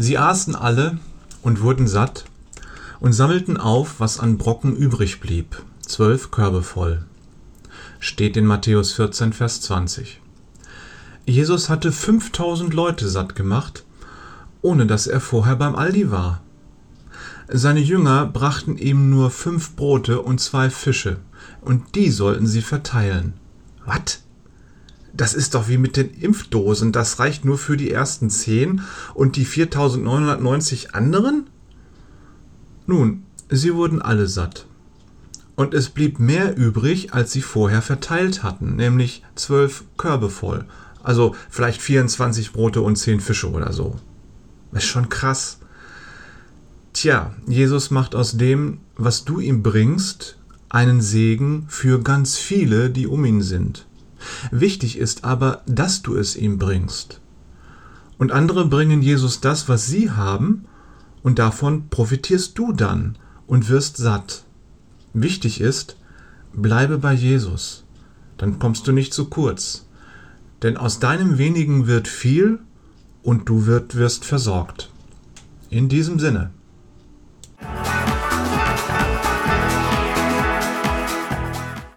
Sie aßen alle und wurden satt und sammelten auf, was an Brocken übrig blieb, zwölf Körbe voll. Steht in Matthäus 14, Vers 20. Jesus hatte 5000 Leute satt gemacht, ohne dass er vorher beim Aldi war. Seine Jünger brachten ihm nur fünf Brote und zwei Fische, und die sollten sie verteilen. Was? Das ist doch wie mit den Impfdosen. Das reicht nur für die ersten zehn und die 4990 anderen? Nun, sie wurden alle satt. Und es blieb mehr übrig, als sie vorher verteilt hatten, nämlich zwölf Körbe voll. Also vielleicht 24 Brote und zehn Fische oder so. Ist schon krass. Tja, Jesus macht aus dem, was du ihm bringst, einen Segen für ganz viele, die um ihn sind. Wichtig ist aber, dass du es ihm bringst. Und andere bringen Jesus das, was sie haben, und davon profitierst du dann und wirst satt. Wichtig ist, bleibe bei Jesus, dann kommst du nicht zu kurz. Denn aus deinem wenigen wird viel und du wirst versorgt. In diesem Sinne.